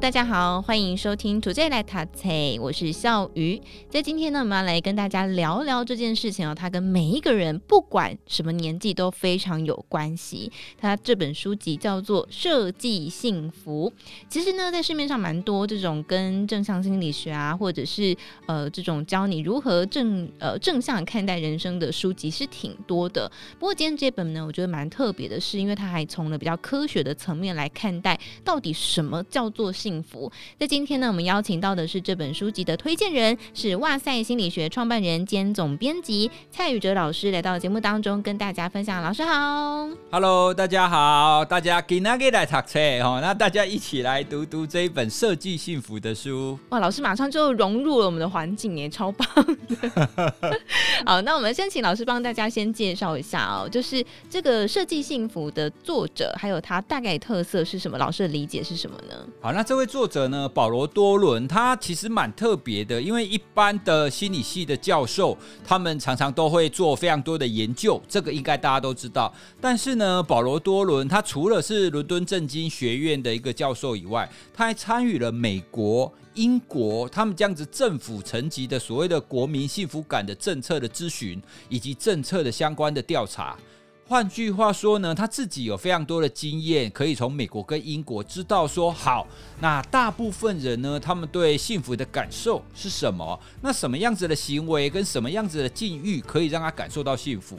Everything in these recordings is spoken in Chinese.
大家好，欢迎收听《土贼来读册》，我是笑鱼。在今天呢，我们要来跟大家聊聊这件事情哦，它跟每一个人不管什么年纪都非常有关系。它这本书籍叫做《设计幸福》。其实呢，在市面上蛮多这种跟正向心理学啊，或者是呃这种教你如何正呃正向看待人生的书籍是挺多的。不过今天这本呢，我觉得蛮特别的是，因为它还从了比较科学的层面来看待到底什么叫做。做幸福。在今天呢，我们邀请到的是这本书籍的推荐人，是哇塞心理学创办人兼总编辑蔡宇哲老师，来到节目当中跟大家分享。老师好，Hello，大家好，大家给那给来读册哦，那大家一起来读读这一本设计幸福的书。哇，老师马上就融入了我们的环境耶，超棒的。好，那我们先请老师帮大家先介绍一下哦，就是这个设计幸福的作者，还有他大概特色是什么？老师的理解是什么呢？好，那这这位作者呢，保罗多伦，他其实蛮特别的，因为一般的心理系的教授，他们常常都会做非常多的研究，这个应该大家都知道。但是呢，保罗多伦他除了是伦敦政经学院的一个教授以外，他还参与了美国、英国他们这样子政府层级的所谓的国民幸福感的政策的咨询，以及政策的相关的调查。换句话说呢，他自己有非常多的经验，可以从美国跟英国知道说，好，那大部分人呢，他们对幸福的感受是什么？那什么样子的行为跟什么样子的境遇可以让他感受到幸福？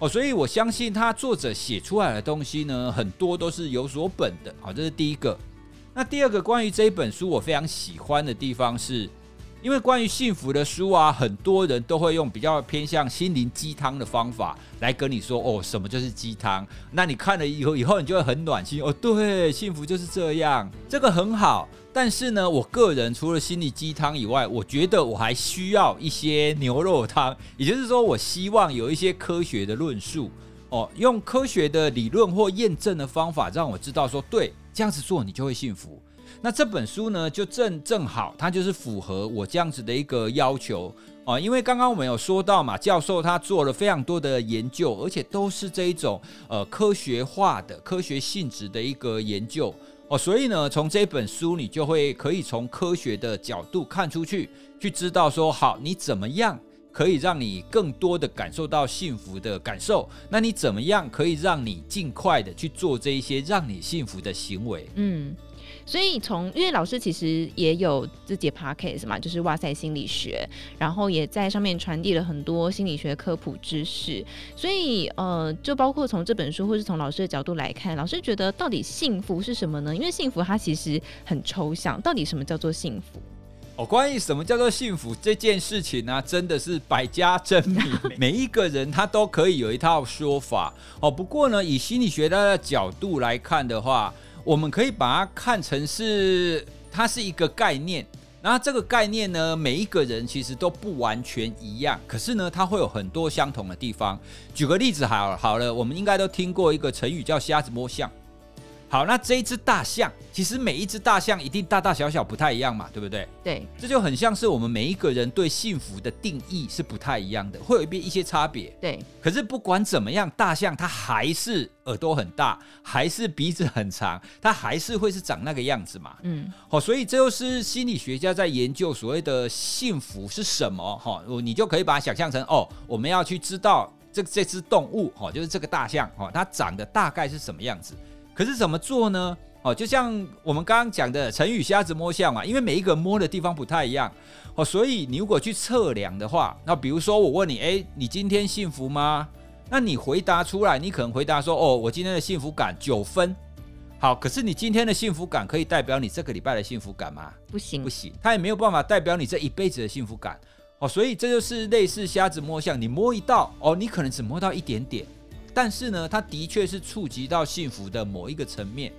哦，所以我相信他作者写出来的东西呢，很多都是有所本的。好，这是第一个。那第二个关于这一本书，我非常喜欢的地方是。因为关于幸福的书啊，很多人都会用比较偏向心灵鸡汤的方法来跟你说哦，什么就是鸡汤？那你看了以后，以后你就会很暖心哦。对，幸福就是这样，这个很好。但是呢，我个人除了心灵鸡汤以外，我觉得我还需要一些牛肉汤，也就是说，我希望有一些科学的论述哦，用科学的理论或验证的方法，让我知道说，对，这样子做你就会幸福。那这本书呢，就正正好，它就是符合我这样子的一个要求啊。因为刚刚我们有说到嘛，教授他做了非常多的研究，而且都是这一种呃科学化的、科学性质的一个研究哦。所以呢，从这本书你就会可以从科学的角度看出去，去知道说，好，你怎么样可以让你更多的感受到幸福的感受？那你怎么样可以让你尽快的去做这一些让你幸福的行为？嗯。所以从，因为老师其实也有自己的 podcast 嘛，就是哇塞心理学，然后也在上面传递了很多心理学科普知识。所以呃，就包括从这本书，或是从老师的角度来看，老师觉得到底幸福是什么呢？因为幸福它其实很抽象，到底什么叫做幸福？哦，关于什么叫做幸福这件事情呢，啊，真的是百家争鸣，每一个人他都可以有一套说法。哦，不过呢，以心理学的角度来看的话，我们可以把它看成是，它是一个概念。那这个概念呢，每一个人其实都不完全一样，可是呢，它会有很多相同的地方。举个例子好，好了，我们应该都听过一个成语叫瞎子摸象。好，那这一只大象，其实每一只大象一定大大小小不太一样嘛，对不对？对，这就很像是我们每一个人对幸福的定义是不太一样的，会有一边一些差别。对，可是不管怎么样，大象它还是耳朵很大，还是鼻子很长，它还是会是长那个样子嘛。嗯，好，所以这就是心理学家在研究所谓的幸福是什么。哈，你就可以把它想象成哦，我们要去知道这这只动物，哈，就是这个大象，哈，它长得大概是什么样子。可是怎么做呢？哦，就像我们刚刚讲的成语“瞎子摸象”嘛，因为每一个人摸的地方不太一样，哦，所以你如果去测量的话，那比如说我问你，诶，你今天幸福吗？那你回答出来，你可能回答说，哦，我今天的幸福感九分。好，可是你今天的幸福感可以代表你这个礼拜的幸福感吗？不行，不行，它也没有办法代表你这一辈子的幸福感。哦，所以这就是类似瞎子摸象，你摸一道，哦，你可能只摸到一点点。但是呢，它的确是触及到幸福的某一个层面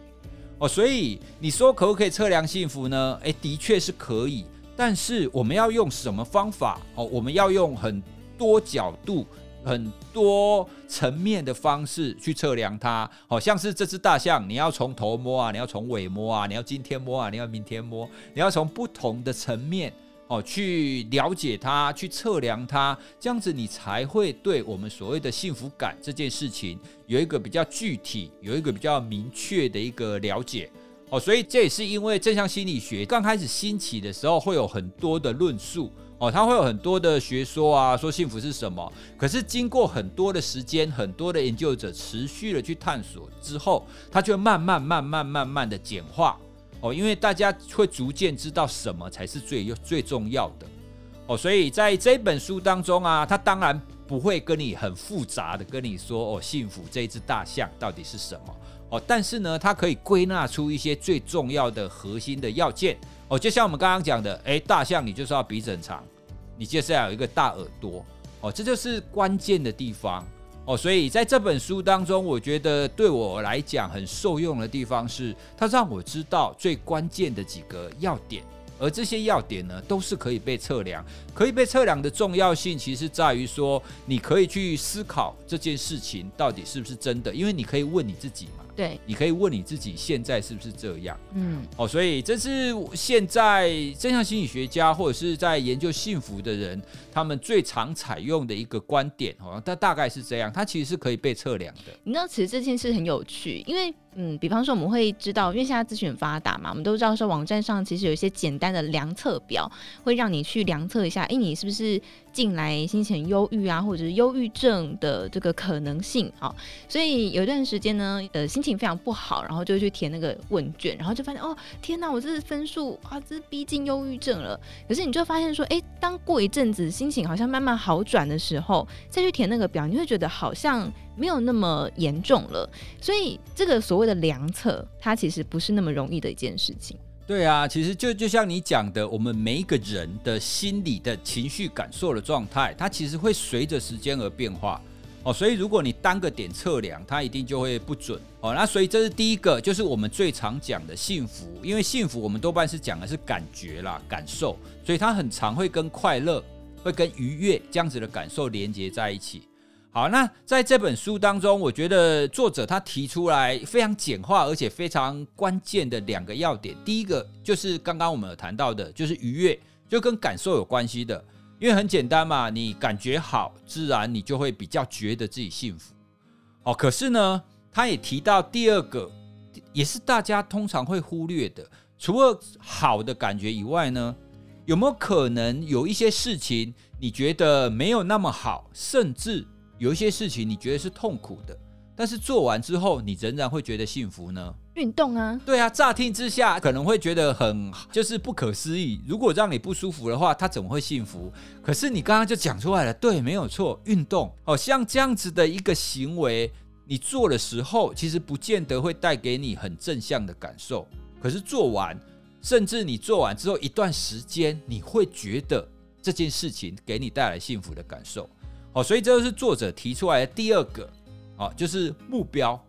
哦，所以你说可不可以测量幸福呢？诶，的确是可以，但是我们要用什么方法哦？我们要用很多角度很多层面的方式去测量它，好像是这只大象，你要从头摸啊，你要从尾摸啊，你要今天摸啊，你要明天摸，你要从不同的层面哦去了解它，去测量它，这样子你才会对我们所谓的幸福感这件事情有一个比较具体、有一个比较明确的一个了解哦。所以这也是因为正向心理学刚开始兴起的时候，会有很多的论述。哦，他会有很多的学说啊，说幸福是什么？可是经过很多的时间，很多的研究者持续的去探索之后，它就慢慢、慢慢、慢慢的简化。哦，因为大家会逐渐知道什么才是最最重要的。哦，所以在这本书当中啊，他当然不会跟你很复杂的跟你说哦，幸福这一只大象到底是什么？哦，但是呢，它可以归纳出一些最重要的核心的要件。哦，就像我们刚刚讲的，诶，大象你就是要鼻子很长，你就是要有一个大耳朵，哦，这就是关键的地方。哦，所以在这本书当中，我觉得对我来讲很受用的地方是，它让我知道最关键的几个要点，而这些要点呢，都是可以被测量。可以被测量的重要性，其实在于说，你可以去思考这件事情到底是不是真的，因为你可以问你自己嘛。对，你可以问你自己现在是不是这样？嗯，哦，所以这是现在正向心理学家或者是在研究幸福的人，他们最常采用的一个观点哦，它大概是这样，它其实是可以被测量的。你知道，其实这件事很有趣，因为嗯，比方说我们会知道，因为现在资讯发达嘛，我们都知道说网站上其实有一些简单的量测表，会让你去量测一下，哎，你是不是？近来心情忧郁啊，或者是忧郁症的这个可能性啊，所以有一段时间呢，呃，心情非常不好，然后就去填那个问卷，然后就发现哦，天哪，我这是分数啊，这是逼近忧郁症了。可是你就发现说，哎，当过一阵子心情好像慢慢好转的时候，再去填那个表，你会觉得好像没有那么严重了。所以这个所谓的量测，它其实不是那么容易的一件事情。对啊，其实就就像你讲的，我们每一个人的心理的情绪感受的状态，它其实会随着时间而变化哦。所以如果你单个点测量，它一定就会不准哦。那所以这是第一个，就是我们最常讲的幸福，因为幸福我们多半是讲的是感觉啦、感受，所以它很常会跟快乐、会跟愉悦这样子的感受连接在一起。好，那在这本书当中，我觉得作者他提出来非常简化而且非常关键的两个要点。第一个就是刚刚我们有谈到的，就是愉悦，就跟感受有关系的。因为很简单嘛，你感觉好，自然你就会比较觉得自己幸福。哦，可是呢，他也提到第二个，也是大家通常会忽略的，除了好的感觉以外呢，有没有可能有一些事情你觉得没有那么好，甚至有一些事情你觉得是痛苦的，但是做完之后你仍然会觉得幸福呢？运动啊，对啊，乍听之下可能会觉得很就是不可思议。如果让你不舒服的话，他怎么会幸福？可是你刚刚就讲出来了，对，没有错，运动哦，像这样子的一个行为，你做的时候其实不见得会带给你很正向的感受，可是做完，甚至你做完之后一段时间，你会觉得这件事情给你带来幸福的感受。哦，所以这就是作者提出来的第二个，哦，就是目标。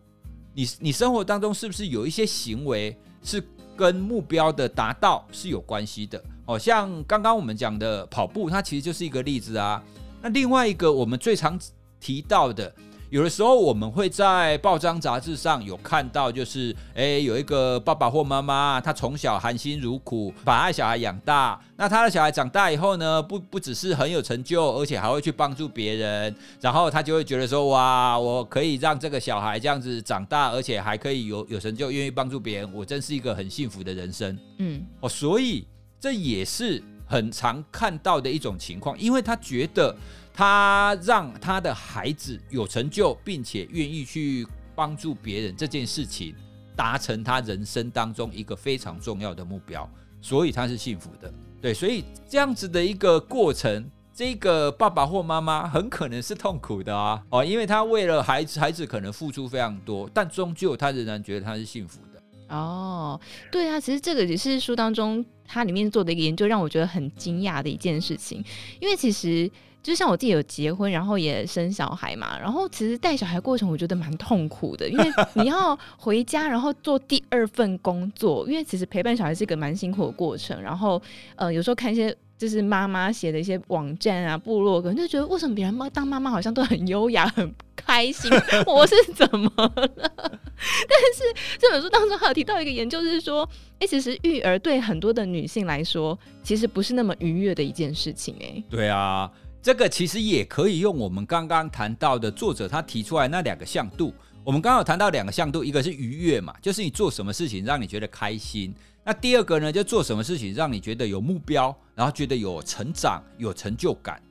你你生活当中是不是有一些行为是跟目标的达到是有关系的？哦，像刚刚我们讲的跑步，它其实就是一个例子啊。那另外一个我们最常提到的。有的时候我们会在报章杂志上有看到，就是诶，有一个爸爸或妈妈，他从小含辛茹苦把他的小孩养大，那他的小孩长大以后呢，不不只是很有成就，而且还会去帮助别人，然后他就会觉得说，哇，我可以让这个小孩这样子长大，而且还可以有有成就，愿意帮助别人，我真是一个很幸福的人生。嗯，哦，所以这也是很常看到的一种情况，因为他觉得。他让他的孩子有成就，并且愿意去帮助别人这件事情，达成他人生当中一个非常重要的目标，所以他是幸福的。对，所以这样子的一个过程，这个爸爸或妈妈很可能是痛苦的啊，哦，因为他为了孩子，孩子可能付出非常多，但终究他仍然觉得他是幸福的。哦，对啊，其实这个也是书当中他里面做的一个研究，让我觉得很惊讶的一件事情，因为其实。就像我自己有结婚，然后也生小孩嘛，然后其实带小孩过程我觉得蛮痛苦的，因为 你要回家，然后做第二份工作，因为其实陪伴小孩是一个蛮辛苦的过程，然后呃有时候看一些就是妈妈写的一些网站啊、部落格，就觉得为什么别人妈当妈妈好像都很优雅、很开心，我是怎么了？但是这本书当中还有提到一个研究，是说，哎、欸，其实育儿对很多的女性来说，其实不是那么愉悦的一件事情、欸。哎，对啊，这个其实也可以用我们刚刚谈到的作者他提出来那两个向度。我们刚刚有谈到两个向度，一个是愉悦嘛，就是你做什么事情让你觉得开心。那第二个呢，就做什么事情让你觉得有目标，然后觉得有成长、有成就感。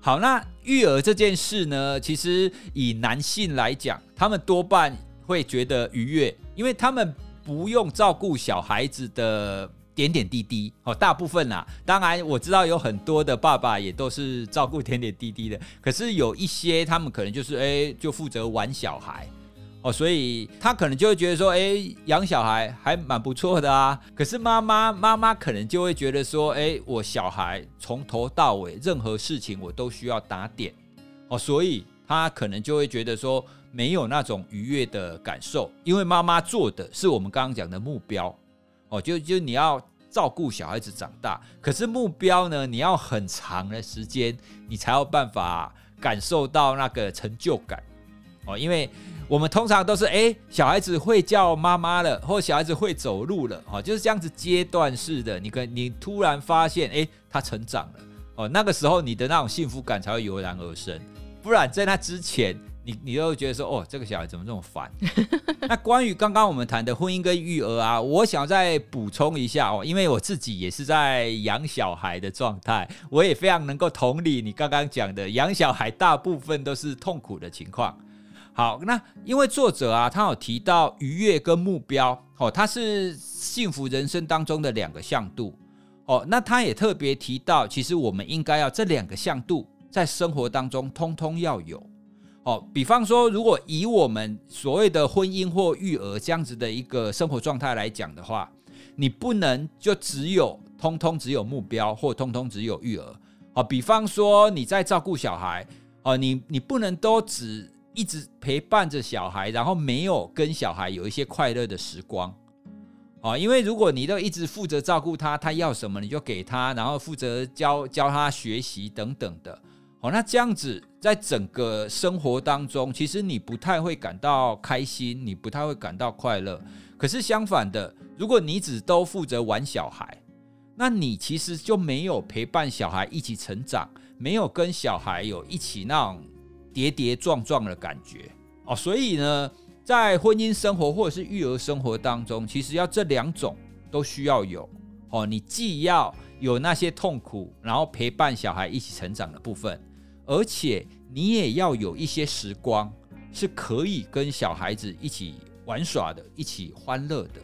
好，那育儿这件事呢，其实以男性来讲，他们多半会觉得愉悦，因为他们不用照顾小孩子的点点滴滴。哦，大部分啊，当然我知道有很多的爸爸也都是照顾点点滴滴的，可是有一些他们可能就是诶，就负责玩小孩。哦，所以他可能就会觉得说，哎，养小孩还蛮不错的啊。可是妈妈妈妈可能就会觉得说，哎，我小孩从头到尾任何事情我都需要打点，哦，所以他可能就会觉得说没有那种愉悦的感受，因为妈妈做的是我们刚刚讲的目标，哦，就就你要照顾小孩子长大，可是目标呢，你要很长的时间，你才有办法感受到那个成就感，哦，因为。我们通常都是哎，小孩子会叫妈妈了，或小孩子会走路了，哦，就是这样子阶段式的。你跟你突然发现，哎，他成长了，哦，那个时候你的那种幸福感才会油然而生。不然在那之前，你你都觉得说，哦，这个小孩怎么这么烦？那关于刚刚我们谈的婚姻跟育儿啊，我想再补充一下哦，因为我自己也是在养小孩的状态，我也非常能够同理你刚刚讲的，养小孩大部分都是痛苦的情况。好，那因为作者啊，他有提到愉悦跟目标，哦，他是幸福人生当中的两个向度，哦，那他也特别提到，其实我们应该要这两个向度在生活当中通通要有，哦，比方说，如果以我们所谓的婚姻或育儿这样子的一个生活状态来讲的话，你不能就只有通通只有目标或通通只有育儿，哦，比方说你在照顾小孩，哦，你你不能都只一直陪伴着小孩，然后没有跟小孩有一些快乐的时光，啊，因为如果你都一直负责照顾他，他要什么你就给他，然后负责教教他学习等等的，哦，那这样子在整个生活当中，其实你不太会感到开心，你不太会感到快乐。可是相反的，如果你只都负责玩小孩，那你其实就没有陪伴小孩一起成长，没有跟小孩有一起那种。跌跌撞撞的感觉哦，所以呢，在婚姻生活或者是育儿生活当中，其实要这两种都需要有哦。你既要有那些痛苦，然后陪伴小孩一起成长的部分，而且你也要有一些时光是可以跟小孩子一起玩耍的，一起欢乐的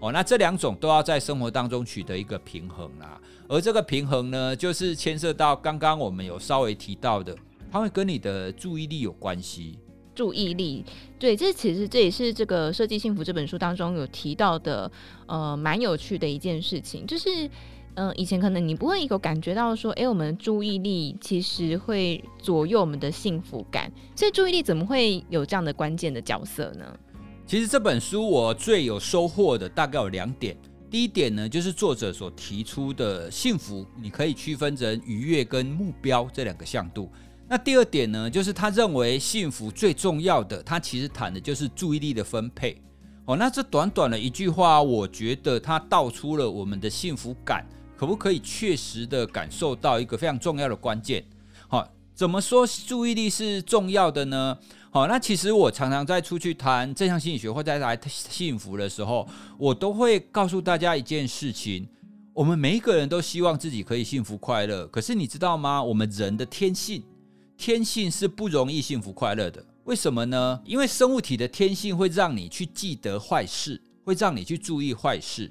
哦。那这两种都要在生活当中取得一个平衡啦。而这个平衡呢，就是牵涉到刚刚我们有稍微提到的。它会跟你的注意力有关系。注意力，对，这其实这也是这个《设计幸福》这本书当中有提到的，呃，蛮有趣的一件事情，就是，嗯、以前可能你不会有感觉到说，哎，我们的注意力其实会左右我们的幸福感。所以注意力怎么会有这样的关键的角色呢？其实这本书我最有收获的大概有两点。第一点呢，就是作者所提出的幸福，你可以区分成愉悦跟目标这两个向度。那第二点呢，就是他认为幸福最重要的，他其实谈的就是注意力的分配。哦，那这短短的一句话，我觉得他道出了我们的幸福感可不可以确实的感受到一个非常重要的关键。好，怎么说注意力是重要的呢？好，那其实我常常在出去谈正向心理学或在谈幸福的时候，我都会告诉大家一件事情：我们每一个人都希望自己可以幸福快乐，可是你知道吗？我们人的天性。天性是不容易幸福快乐的，为什么呢？因为生物体的天性会让你去记得坏事，会让你去注意坏事。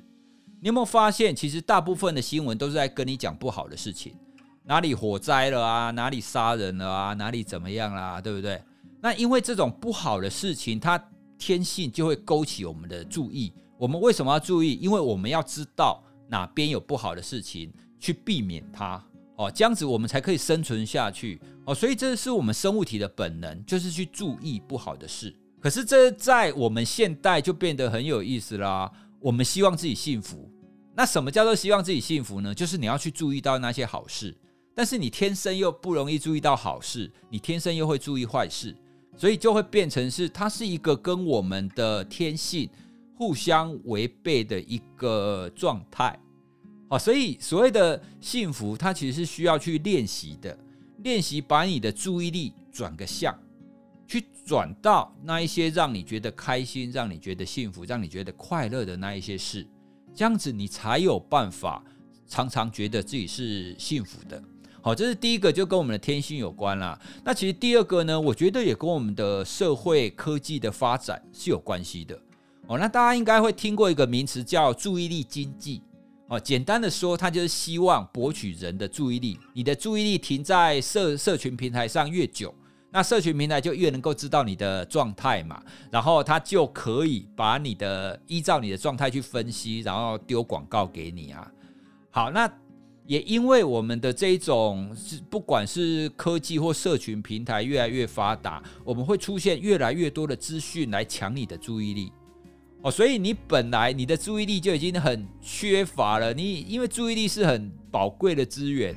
你有没有发现，其实大部分的新闻都是在跟你讲不好的事情，哪里火灾了啊，哪里杀人了啊，哪里怎么样啦，对不对？那因为这种不好的事情，它天性就会勾起我们的注意。我们为什么要注意？因为我们要知道哪边有不好的事情，去避免它。哦，这样子我们才可以生存下去哦，所以这是我们生物体的本能，就是去注意不好的事。可是这在我们现代就变得很有意思啦。我们希望自己幸福，那什么叫做希望自己幸福呢？就是你要去注意到那些好事，但是你天生又不容易注意到好事，你天生又会注意坏事，所以就会变成是它是一个跟我们的天性互相违背的一个状态。好，所以所谓的幸福，它其实是需要去练习的，练习把你的注意力转个向，去转到那一些让你觉得开心、让你觉得幸福、让你觉得快乐的那一些事。这样子你才有办法常常觉得自己是幸福的。好，这是第一个，就跟我们的天性有关啦。那其实第二个呢，我觉得也跟我们的社会科技的发展是有关系的。哦，那大家应该会听过一个名词叫注意力经济。哦，简单的说，它就是希望博取人的注意力。你的注意力停在社社群平台上越久，那社群平台就越能够知道你的状态嘛，然后它就可以把你的依照你的状态去分析，然后丢广告给你啊。好，那也因为我们的这种是不管是科技或社群平台越来越发达，我们会出现越来越多的资讯来抢你的注意力哦，所以你本来你的注意力就已经很缺乏了，你因为注意力是很宝贵的资源。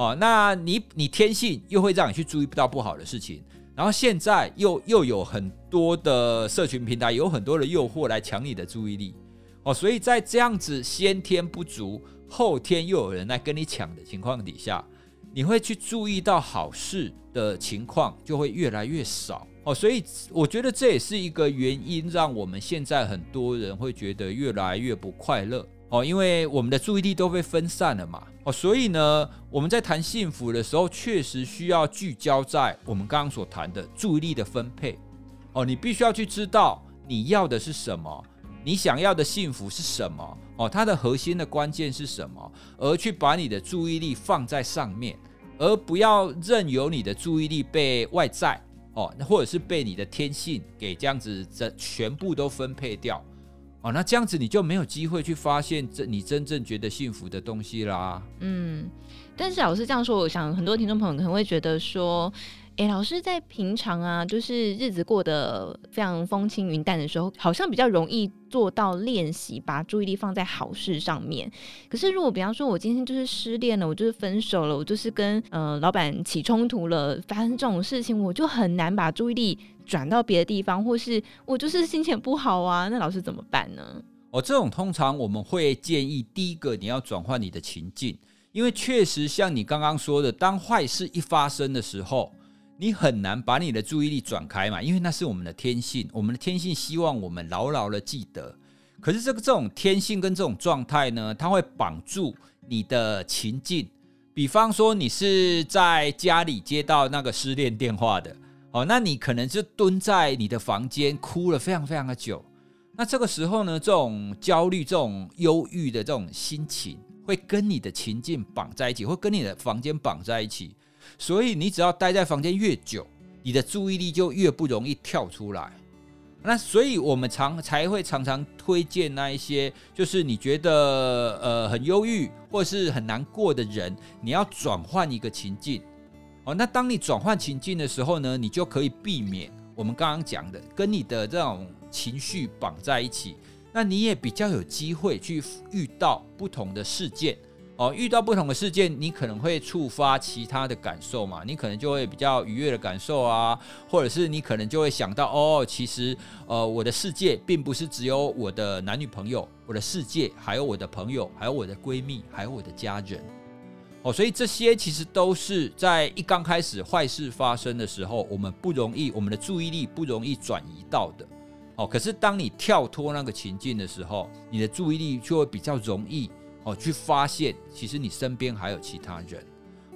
哦，那你你天性又会让你去注意不到不好的事情，然后现在又又有很多的社群平台，有很多的诱惑来抢你的注意力，哦，所以在这样子先天不足，后天又有人来跟你抢的情况底下，你会去注意到好事的情况就会越来越少，哦，所以我觉得这也是一个原因，让我们现在很多人会觉得越来越不快乐。哦，因为我们的注意力都被分散了嘛，所以呢，我们在谈幸福的时候，确实需要聚焦在我们刚刚所谈的注意力的分配。哦，你必须要去知道你要的是什么，你想要的幸福是什么，哦，它的核心的关键是什么，而去把你的注意力放在上面，而不要任由你的注意力被外在，哦，或者是被你的天性给这样子这全部都分配掉。哦，那这样子你就没有机会去发现真你真正觉得幸福的东西啦。嗯，但是老师这样说，我想很多听众朋友可能会觉得说，哎，老师在平常啊，就是日子过得非常风轻云淡的时候，好像比较容易做到练习，把注意力放在好事上面。可是如果比方说，我今天就是失恋了，我就是分手了，我就是跟呃老板起冲突了，发生这种事情，我就很难把注意力。转到别的地方，或是我就是心情不好啊，那老师怎么办呢？哦，这种通常我们会建议，第一个你要转换你的情境，因为确实像你刚刚说的，当坏事一发生的时候，你很难把你的注意力转开嘛，因为那是我们的天性，我们的天性希望我们牢牢的记得。可是这个这种天性跟这种状态呢，它会绑住你的情境。比方说，你是在家里接到那个失恋电话的。哦，那你可能就蹲在你的房间哭了非常非常的久。那这个时候呢，这种焦虑、这种忧郁的这种心情，会跟你的情境绑在一起，会跟你的房间绑在一起。所以你只要待在房间越久，你的注意力就越不容易跳出来。那所以我们常才会常常推荐那一些，就是你觉得呃很忧郁或是很难过的人，你要转换一个情境。哦，那当你转换情境的时候呢，你就可以避免我们刚刚讲的跟你的这种情绪绑在一起。那你也比较有机会去遇到不同的事件。哦，遇到不同的事件，你可能会触发其他的感受嘛？你可能就会比较愉悦的感受啊，或者是你可能就会想到，哦，其实呃，我的世界并不是只有我的男女朋友，我的世界还有我的朋友，还有我的闺蜜，还有我的家人。哦，所以这些其实都是在一刚开始坏事发生的时候，我们不容易，我们的注意力不容易转移到的。哦，可是当你跳脱那个情境的时候，你的注意力就会比较容易哦去发现，其实你身边还有其他人。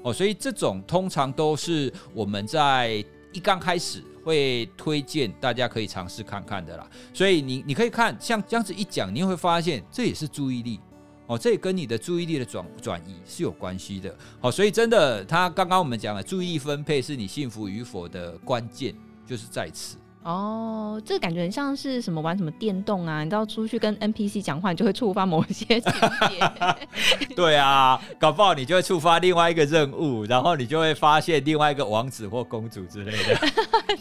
哦，所以这种通常都是我们在一刚开始会推荐大家可以尝试看看的啦。所以你你可以看像这样子一讲，你会发现这也是注意力。哦，这也跟你的注意力的转转移是有关系的。好，所以真的，他刚刚我们讲了注意分配是你幸福与否的关键，就是在此。哦，这个感觉很像是什么玩什么电动啊？你知道出去跟 NPC 讲话，你就会触发某些情节。对啊，搞不好你就会触发另外一个任务，然后你就会发现另外一个王子或公主之类的。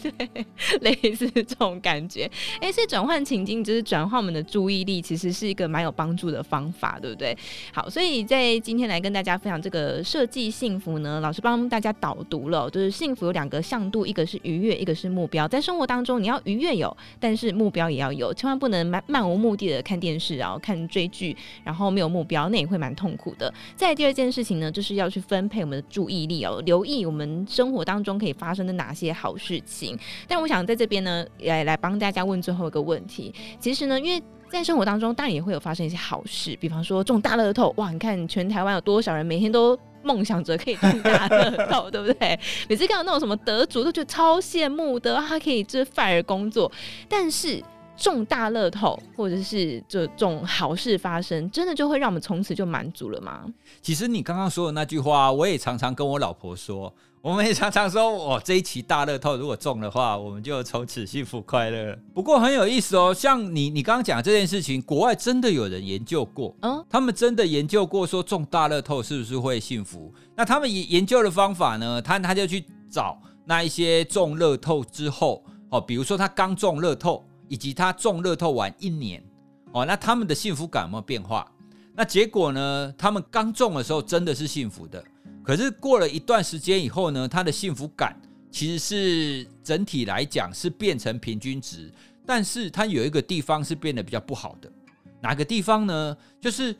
对，类似这种感觉。哎，所以转换情境就是转换我们的注意力，其实是一个蛮有帮助的方法，对不对？好，所以在今天来跟大家分享这个设计幸福呢，老师帮大家导读了，就是幸福有两个向度，一个是愉悦，一个是目标，在生活当中。你要愉悦有，但是目标也要有，千万不能漫漫无目的的看电视，然后看追剧，然后没有目标，那也会蛮痛苦的。再第二件事情呢，就是要去分配我们的注意力哦，留意我们生活当中可以发生的哪些好事情。但我想在这边呢，也来帮大家问最后一个问题。其实呢，因为在生活当中，当然也会有发生一些好事，比方说中大乐透，哇，你看全台湾有多少人每天都。梦想着可以中大乐透，对不对？每次看到那种什么得主，都觉得超羡慕的，他可以就是 fire 工作。但是中大乐透，或者是这种好事发生，真的就会让我们从此就满足了吗？其实你刚刚说的那句话，我也常常跟我老婆说。我们也常常说，哦，这一期大乐透如果中的话，我们就从此幸福快乐。不过很有意思哦，像你你刚刚讲这件事情，国外真的有人研究过，嗯，他们真的研究过说中大乐透是不是会幸福？那他们研研究的方法呢？他他就去找那一些中乐透之后，哦，比如说他刚中乐透，以及他中乐透完一年，哦，那他们的幸福感有没有变化？那结果呢？他们刚中的时候真的是幸福的。可是过了一段时间以后呢，他的幸福感其实是整体来讲是变成平均值，但是他有一个地方是变得比较不好的，哪个地方呢？就是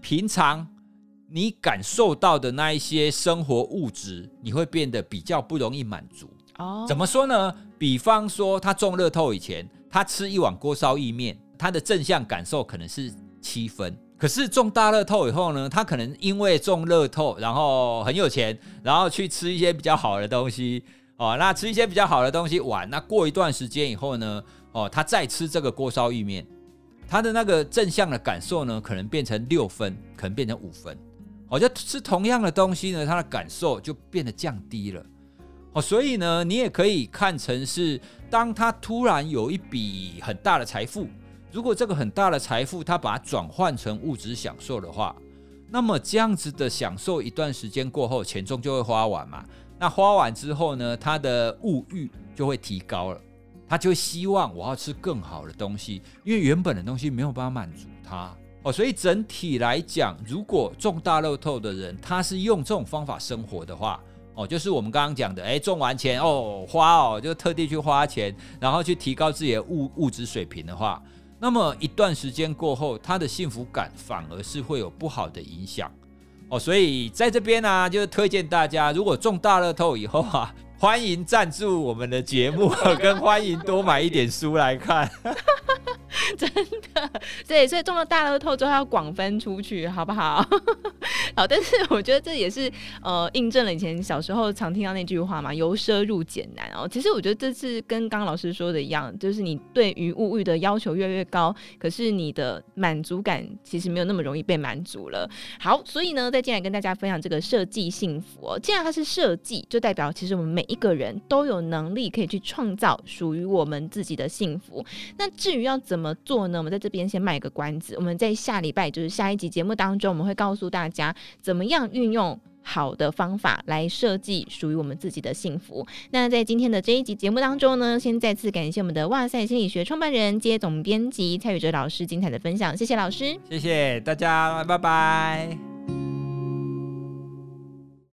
平常你感受到的那一些生活物质，你会变得比较不容易满足。哦，怎么说呢？比方说他中乐透以前，他吃一碗锅烧意面，他的正向感受可能是七分。可是中大乐透以后呢，他可能因为中乐透，然后很有钱，然后去吃一些比较好的东西哦。那吃一些比较好的东西玩，那过一段时间以后呢，哦，他再吃这个锅烧意面，他的那个正向的感受呢，可能变成六分，可能变成五分。哦，就吃同样的东西呢，他的感受就变得降低了。哦，所以呢，你也可以看成是，当他突然有一笔很大的财富。如果这个很大的财富，他把它转换成物质享受的话，那么这样子的享受一段时间过后，钱终究会花完嘛。那花完之后呢，他的物欲就会提高了，他就希望我要吃更好的东西，因为原本的东西没有办法满足他哦。所以整体来讲，如果中大乐透的人，他是用这种方法生活的话，哦，就是我们刚刚讲的，诶，中完钱哦，花哦，就特地去花钱，然后去提高自己的物物质水平的话。那么一段时间过后，他的幸福感反而是会有不好的影响。哦，所以在这边呢、就是推荐大家，如果中大乐透以后啊，欢迎赞助我们的节目，跟欢迎多买一点书来看。真的，对，所以中了大乐透之后要广分出去，好不好？好，但是我觉得这也是呃，印证了以前小时候常听到那句话嘛，由奢入俭难哦。其实我觉得这是跟刚刚老师说的一样，就是你对于物欲的要求越来越高，可是你的满足感其实没有那么容易被满足了。好，所以呢，再进来跟大家分享这个设计幸福哦。既然它是设计，就代表其实我们每一一个人都有能力可以去创造属于我们自己的幸福。那至于要怎么做呢？我们在这边先卖个关子。我们在下礼拜，就是下一集节目当中，我们会告诉大家怎么样运用好的方法来设计属于我们自己的幸福。那在今天的这一集节目当中呢，先再次感谢我们的哇塞心理学创办人兼总编辑蔡宇哲老师精彩的分享，谢谢老师，谢谢大家，拜拜。